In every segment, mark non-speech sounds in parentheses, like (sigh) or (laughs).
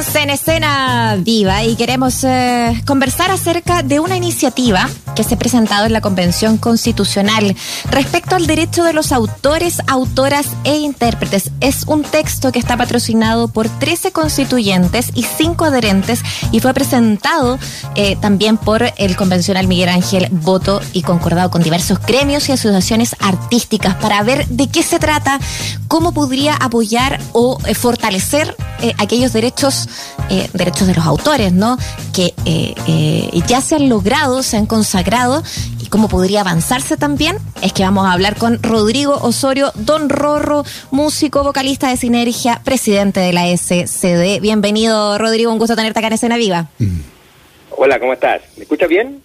En escena viva y queremos eh, conversar acerca de una iniciativa que se ha presentado en la Convención Constitucional respecto al derecho de los autores, autoras e intérpretes. Es un texto que está patrocinado por 13 constituyentes y 5 adherentes y fue presentado eh, también por el convencional Miguel Ángel Voto y concordado con diversos gremios y asociaciones artísticas para ver de qué se trata, cómo podría apoyar o eh, fortalecer eh, aquellos derechos, eh, derechos de los autores, ¿no? Que ya se han logrado, se han consagrado y cómo podría avanzarse también, es que vamos a hablar con Rodrigo Osorio, Don Rorro, músico, vocalista de Sinergia, presidente de la SCD. Bienvenido, Rodrigo, un gusto tenerte acá en Escena Viva. Hola, ¿cómo estás? ¿Me escuchas bien?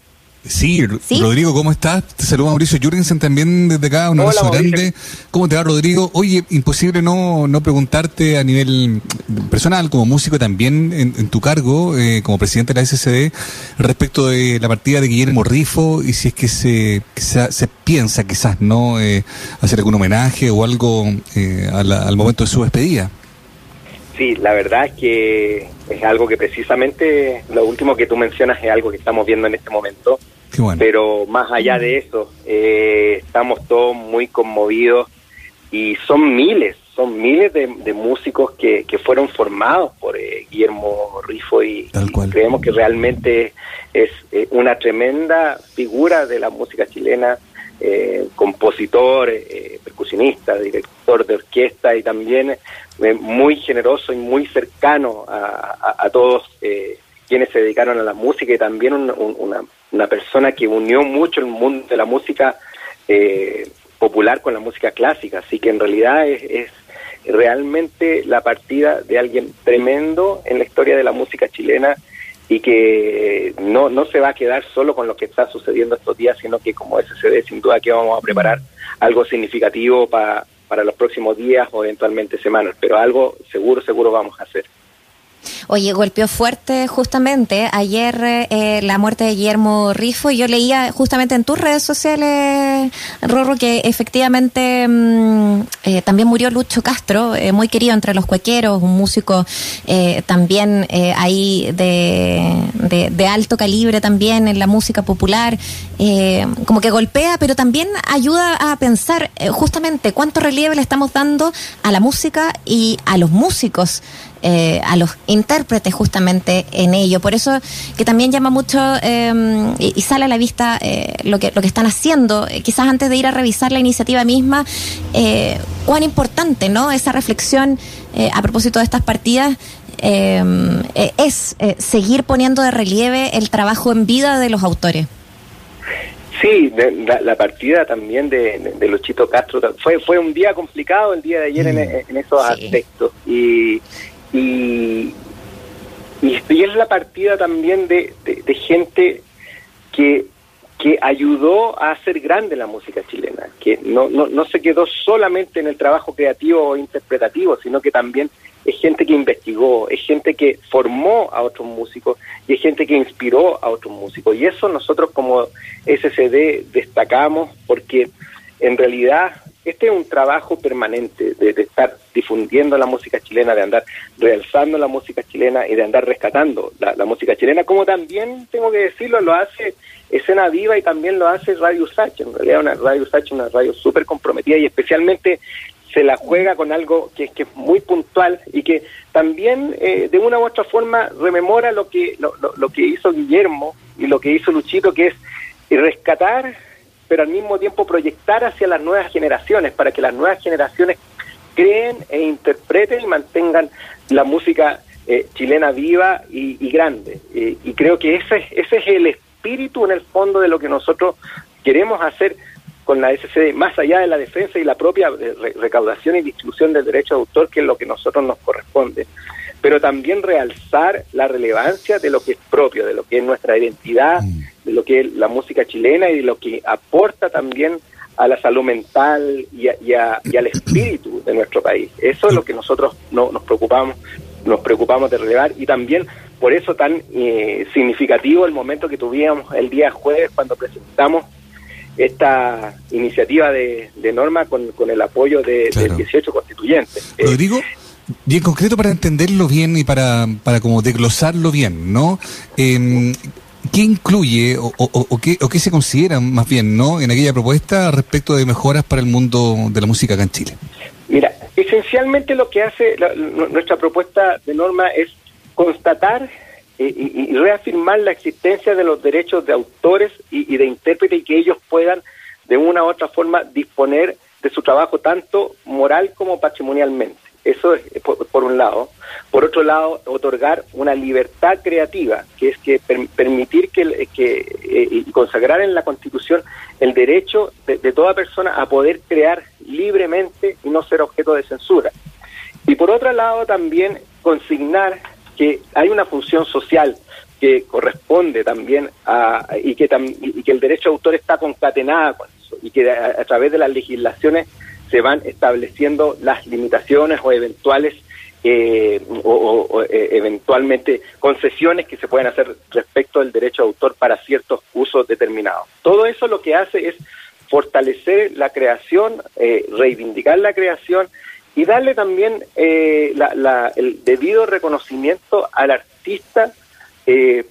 Sí, Rodrigo, ¿cómo estás? Te saluda Mauricio Jürgensen también desde acá, un abrazo grande. ¿Cómo te va, Rodrigo? Oye, imposible no, no preguntarte a nivel personal, como músico también en, tu cargo, eh, como presidente de la SCD, respecto de la partida de Guillermo Rifo y si es que se, se, piensa quizás, ¿no? Eh, hacer algún homenaje o algo eh, al momento de su despedida. Sí, la verdad es que es algo que precisamente lo último que tú mencionas es algo que estamos viendo en este momento. Pero más allá de eso, eh, estamos todos muy conmovidos y son miles, son miles de, músicos que, que, fueron formados por eh, Guillermo Rifo y, creemos que realmente es eh, una tremenda figura de la música chilena, compositor, percusionista, director de orquesta y también muy generoso y muy cercano a, todos quienes se dedicaron a la música y también una, una persona que unió mucho el mundo de la música eh, popular con la música clásica, así que en realidad es, realmente la partida de alguien tremendo en la historia de la música chilena y que no, no se va a quedar solo con lo que está sucediendo estos días, sino que como SCD sin duda que vamos a preparar algo significativo para, para los próximos días o eventualmente semanas, pero algo seguro, seguro vamos a hacer. Oye, golpeó fuerte justamente ayer eh, la muerte de Guillermo Rifo y yo leía justamente en tus redes sociales, Rorro, que efectivamente mm, eh, también murió Lucho Castro, eh, muy querido entre los cuequeros, un músico también ahí de, de, alto calibre también en la música popular, como que golpea, pero también ayuda a pensar justamente cuánto relieve le estamos dando a la música y a los músicos. Eh, a los intérpretes justamente en ello. Por eso que también llama mucho em, y, sale a la vista eh, lo, que, lo que están haciendo. Eh, quizás antes de ir a revisar la iniciativa misma, cuán importante ¿no? esa reflexión a propósito de estas partidas. Em, es seguir poniendo de relieve el trabajo en vida de los autores. Sí, la, partida también de, de, Luchito Castro fue fue un día complicado el día de ayer en, mm. esos aspectos y, y, y, es la partida también de, de, gente que, que ayudó a hacer grande la música chilena, que no, no, no se quedó solamente en el trabajo creativo o interpretativo, sino que también es gente que investigó, es gente que formó a otros músicos y es gente que inspiró a otros músicos. Y eso nosotros como SCD destacamos porque en realidad este es un trabajo permanente de, estar difundiendo la música chilena, de andar realzando la música chilena y de andar rescatando la, música chilena, como también, tengo que decirlo, lo hace Escena Viva y también lo hace Radio Sacha. En realidad, una Radio Sacha una radio súper comprometida y especialmente se la juega con algo que, que es muy puntual y que también eh, de una u otra forma rememora lo que, lo, lo que hizo Guillermo y lo que hizo Luchito, que es rescatar pero al mismo tiempo proyectar hacia las nuevas generaciones, para que las nuevas generaciones creen e interpreten y mantengan la música eh, chilena viva y, grande. y creo que ese, ese es el espíritu en el fondo de lo que nosotros queremos hacer con la SCD, más allá de la defensa y la propia recaudación y distribución del derecho de autor, que es lo que a nosotros nos corresponde, pero también realzar la relevancia de lo que es propio, de lo que es nuestra identidad, mm. de lo que es la música chilena y de lo que aporta también a la salud mental y, al espíritu de nuestro país. Eso es lo que nosotros no, nos preocupamos nos preocupamos de relevar y también por eso tan eh, significativo el momento que tuvimos el día jueves cuando presentamos esta iniciativa de, norma con, el apoyo de, 18 constituyentes. Rodrigo, Y en concreto para entenderlo bien y para, para como desglosarlo bien, ¿no? Eh, ¿Qué incluye o, qué, o qué se considera más bien no en aquella propuesta respecto de mejoras para el mundo de la música acá en Chile? Mira, esencialmente lo que hace nuestra propuesta de norma es constatar eh, y, reafirmar la existencia de los derechos de autores y, y de intérpretes y que ellos puedan de una u otra forma disponer de su trabajo tanto moral como patrimonialmente. Eso es por, un lado. Por otro lado, otorgar una libertad creativa, que es que permitir que, que eh, y consagrar en la Constitución el derecho de, toda persona a poder crear libremente y no ser objeto de censura. Y por otro lado, también consignar que hay una función social que corresponde también a y que, y que el derecho de autor está concatenada con eso y que a través de las legislaciones se van estableciendo las limitaciones o eventuales eh, o, eh, eventualmente concesiones que se pueden hacer respecto del derecho de autor para ciertos usos determinados. Todo eso lo que hace es fortalecer la creación, eh, reivindicar la creación y darle también el debido reconocimiento al artista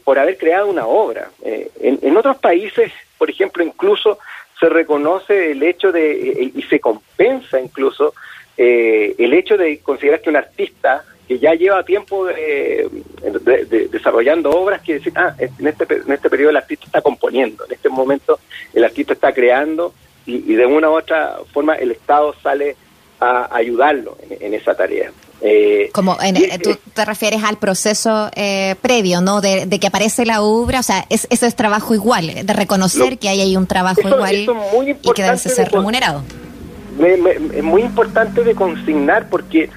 por haber creado una obra. en otros países, por ejemplo, incluso se reconoce el hecho de, eh, y se compensa incluso, eh, el hecho de considerar que un artista que ya lleva tiempo de, desarrollando obras que decir, ah, en este, en este periodo el artista está componiendo, en este momento el artista está creando y, de una u otra forma el Estado sale a ayudarlo en esa tarea. Eh, Como tú te refieres al proceso eh, previo, ¿no? De, que aparece la obra, o sea, es, eso es trabajo igual, de reconocer que hay ahí un trabajo igual y que debe ser remunerado. es muy importante de consignar porque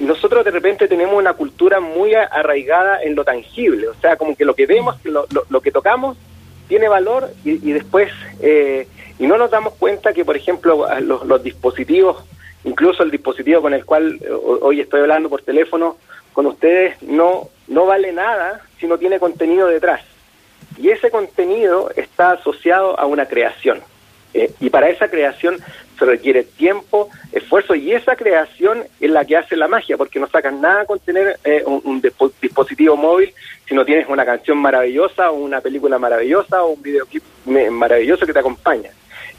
nosotros de repente tenemos una cultura muy arraigada en lo tangible, o sea, como que lo que vemos, lo, lo, que tocamos, tiene valor y, después, eh, y no nos damos cuenta que, por ejemplo, los, los dispositivos incluso el dispositivo con el cual eh, hoy estoy hablando por teléfono con ustedes no, no vale nada si no tiene contenido detrás. Y ese contenido está asociado a una creación. Eh, y para esa creación se requiere tiempo, esfuerzo, y esa creación es la que hace la magia, porque no sacas nada con tener eh, un, dispositivo móvil si no tienes una canción maravillosa, o una película maravillosa, o un videoclip maravilloso que te acompaña.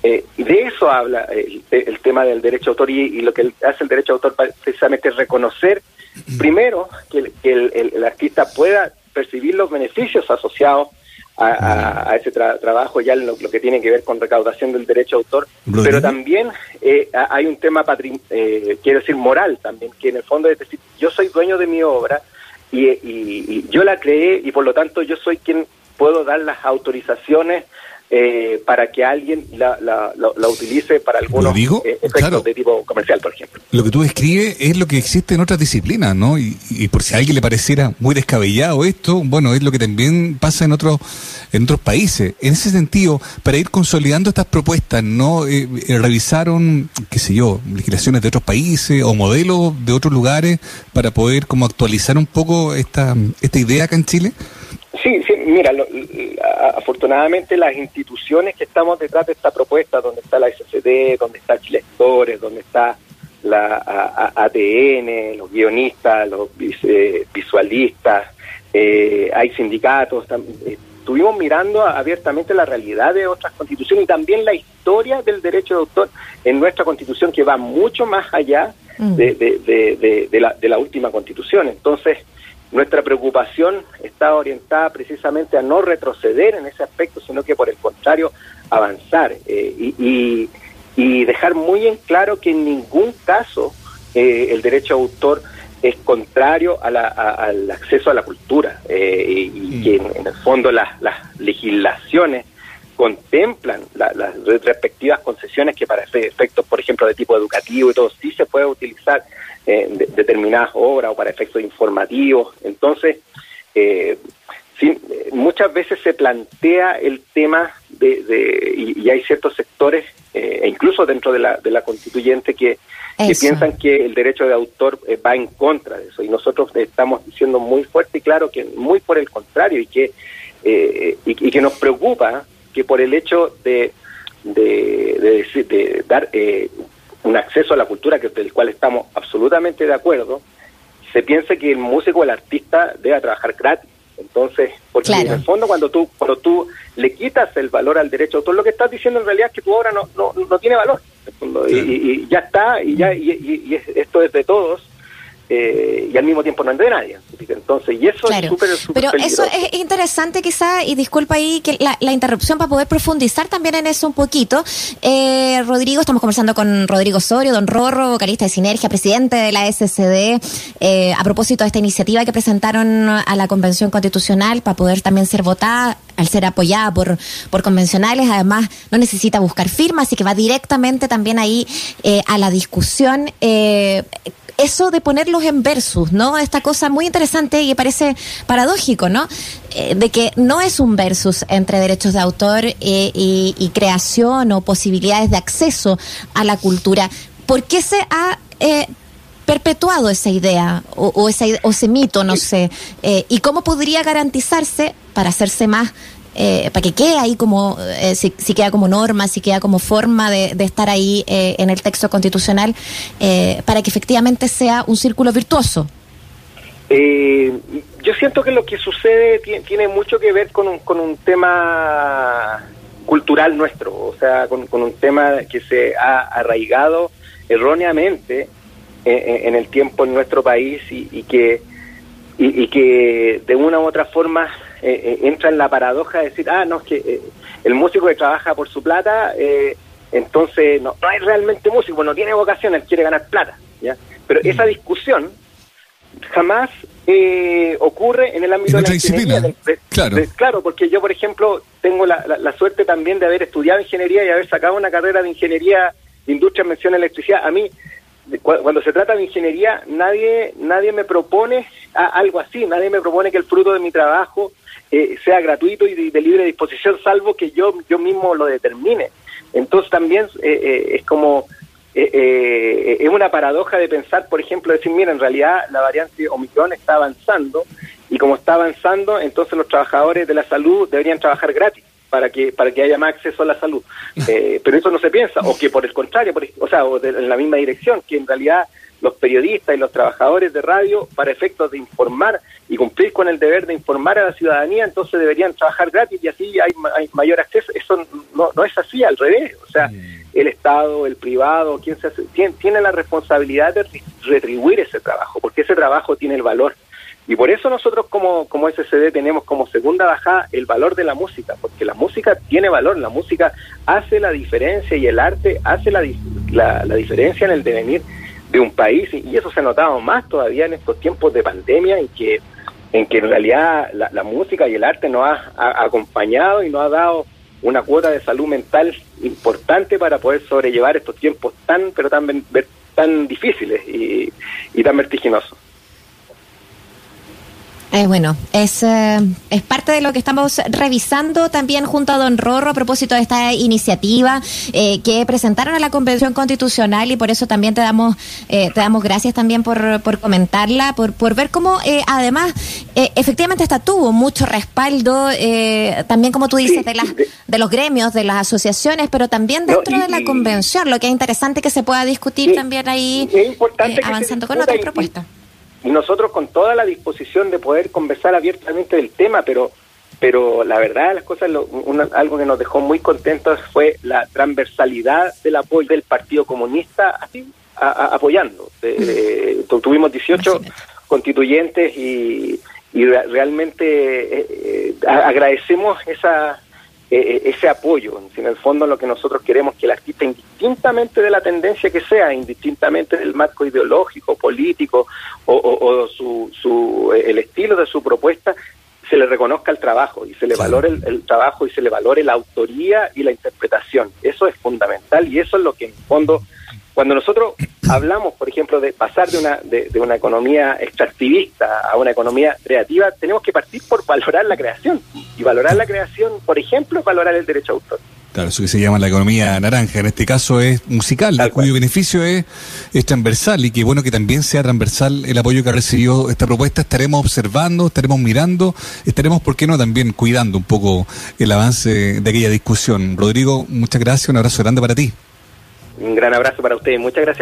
Eh, de eso habla eh, el, tema del derecho de autor y, lo que hace el derecho de autor precisamente es reconocer primero que, el, artista pueda percibir los beneficios asociados a, ese trabajo ya en lo, que tiene que ver con recaudación del derecho de autor, pero también eh, hay un tema, eh, quiero decir, moral también, que en el fondo es decir, yo soy dueño de mi obra y, y yo la creé y por lo tanto yo soy quien puedo dar las autorizaciones eh, para que alguien la, la, la, utilice para algunos eh, efectos de tipo comercial, por ejemplo. Lo que tú describes es lo que existe en otras disciplinas, ¿no? Y, por si a alguien le pareciera muy descabellado esto, bueno, es lo que también pasa en otros en otros países. En ese sentido, para ir consolidando estas propuestas, ¿no? Eh, revisaron, qué sé yo, legislaciones de otros países o modelos de otros lugares para poder como actualizar un poco esta, esta idea acá en Chile. Sí, sí, mira, afortunadamente las instituciones que estamos detrás de esta propuesta, donde está la SCD, donde está Chilectores, donde está la ATN, los guionistas, los eh, visualistas, eh, hay sindicatos, eh, estuvimos mirando abiertamente la realidad de otras constituciones y también la historia del derecho de autor en nuestra constitución que va mucho más allá mm. de, de, de, la, de la última constitución. Entonces, nuestra preocupación está orientada precisamente a no retroceder en ese aspecto, sino que por el contrario avanzar eh, y, dejar muy en claro que en ningún caso eh, el derecho a autor es contrario al acceso a la cultura eh, y, que en, el fondo las, legislaciones contemplan las respectivas concesiones que para efectos, por ejemplo, de tipo educativo y todo, sí se puede utilizar eh, determinadas obras o para efectos informativos. Entonces, eh, muchas veces se plantea el tema de, y, hay ciertos sectores, eh, e incluso dentro de la, de la constituyente, que, piensan que el derecho de autor eh, va en contra de eso. Y nosotros estamos diciendo muy fuerte y claro que muy por el contrario y que, y, que nos preocupa que por el hecho de, de, de, de dar un acceso a la cultura que, del cual estamos absolutamente de acuerdo, se piense que el músico o el artista debe trabajar gratis. Entonces, porque en el fondo cuando tú cuando tú le quitas el valor al derecho todo lo que estás diciendo en realidad es que tu obra no, no, no tiene valor. Y, ya está, y ya y esto es de todos eh, y al mismo tiempo no es de nadie. Entonces, y eso es súper, Pero eso es interesante quizá, y disculpa ahí que la, interrupción para poder profundizar también en eso un poquito. Eh, Rodrigo, estamos conversando con Rodrigo Osorio, don Rorro, vocalista de Sinergia, presidente de la SCD, eh, a propósito de esta iniciativa que presentaron a la Convención Constitucional para poder también ser votada, al ser apoyada por, por convencionales, además no necesita buscar firmas, así que va directamente también ahí a la discusión eso de ponerlos en versus, ¿no? Esta cosa muy interesante y parece paradójico, ¿no? Eh, de que no es un versus entre derechos de autor eh, y, creación o posibilidades de acceso a la cultura. ¿Por qué se ha eh, perpetuado esa idea o, ese, o ese mito, no sé? ¿Y cómo podría garantizarse para hacerse más eh, para que quede ahí como, eh, si, queda como norma, si queda como forma de, estar ahí eh, en el texto constitucional, para que efectivamente sea un círculo virtuoso. yo siento que lo que sucede tiene, mucho que ver con un, con un tema cultural nuestro, o sea, con, un tema que se ha arraigado erróneamente en, el tiempo en nuestro país y, que y, que de una u otra forma eh, eh, entra en la paradoja de decir, ah, no, es que eh, el músico que trabaja por su plata, entonces no, no es realmente músico, no tiene vocación, él quiere ganar plata. ¿ya? Pero esa mm. discusión jamás ocurre en el ámbito de la disciplina. claro. claro, porque yo, por ejemplo, tengo la, la, suerte también de haber estudiado ingeniería y haber sacado una carrera de ingeniería de industria, mención electricidad. A mí, cuando se trata de ingeniería, nadie nadie me propone algo así, nadie me propone que el fruto de mi trabajo eh, sea gratuito y de, libre disposición, salvo que yo, yo mismo lo determine. Entonces también eh, eh, es como, es una paradoja de pensar, por ejemplo, decir, mira, en realidad la variante Omicron está avanzando y como está avanzando, entonces los trabajadores de la salud deberían trabajar gratis para que para que haya más acceso a la salud. (laughs) pero eso no se piensa, o que por el contrario, o sea, o en la misma dirección, que en realidad los periodistas y los trabajadores de radio para efectos de informar y cumplir con el deber de informar a la ciudadanía, entonces deberían trabajar gratis y así hay, mayor acceso. Eso no, no es así, al revés. O sea, mm. el Estado, el privado, quien se tiene, la responsabilidad de retribuir ese trabajo, porque ese trabajo tiene el valor. Y por eso nosotros como, como SCD tenemos como segunda bajada el valor de la música, porque la música tiene valor, la música hace la diferencia y el arte hace la, la, la diferencia en el devenir de un país y eso se ha notado más todavía en estos tiempos de pandemia en que en que en realidad la, música y el arte nos ha, acompañado y nos ha dado una cuota de salud mental importante para poder sobrellevar estos tiempos tan pero tan tan difíciles y, y tan vertiginosos. Eh, bueno, es, eh, es parte de lo que estamos revisando también junto a don Rorro a propósito de esta iniciativa eh, que presentaron a la Convención Constitucional y por eso también te damos te damos gracias también por, por comentarla, por, por ver cómo además efectivamente esta tuvo mucho respaldo, también como tú dices, de, las, de los gremios, de las asociaciones, pero también dentro de la Convención, lo que es interesante que se pueda discutir también ahí avanzando con otras propuestas y nosotros con toda la disposición de poder conversar abiertamente del tema, pero pero la verdad las cosas, algo que nos dejó muy contentos fue la transversalidad del apoyo del Partido Comunista así, apoyando. Eh, tuvimos 18 constituyentes y, y realmente eh, eh, agradecemos esa eh, eh, ese apoyo. En el fondo lo que nosotros queremos que el artista, indistintamente de la tendencia que sea, indistintamente del marco ideológico, político o, su, su, eh, el estilo de su propuesta, se le reconozca el trabajo y se le valore el, trabajo y se le valore la autoría y la interpretación. Eso es fundamental y eso es lo que en fondo cuando nosotros hablamos, por ejemplo, de pasar de una, de, una economía extractivista a una economía creativa, tenemos que partir por valorar la creación. Y valorar la creación, por ejemplo, valorar el derecho a autor. Claro, eso que se llama la economía naranja, en este caso es musical, cuyo beneficio es, es, transversal y que bueno que también sea transversal el apoyo que ha recibido esta propuesta. Estaremos observando, estaremos mirando, estaremos, ¿por qué no?, también cuidando un poco el avance de aquella discusión. Rodrigo, muchas gracias, un abrazo grande para ti. Un gran abrazo para ustedes. Muchas gracias.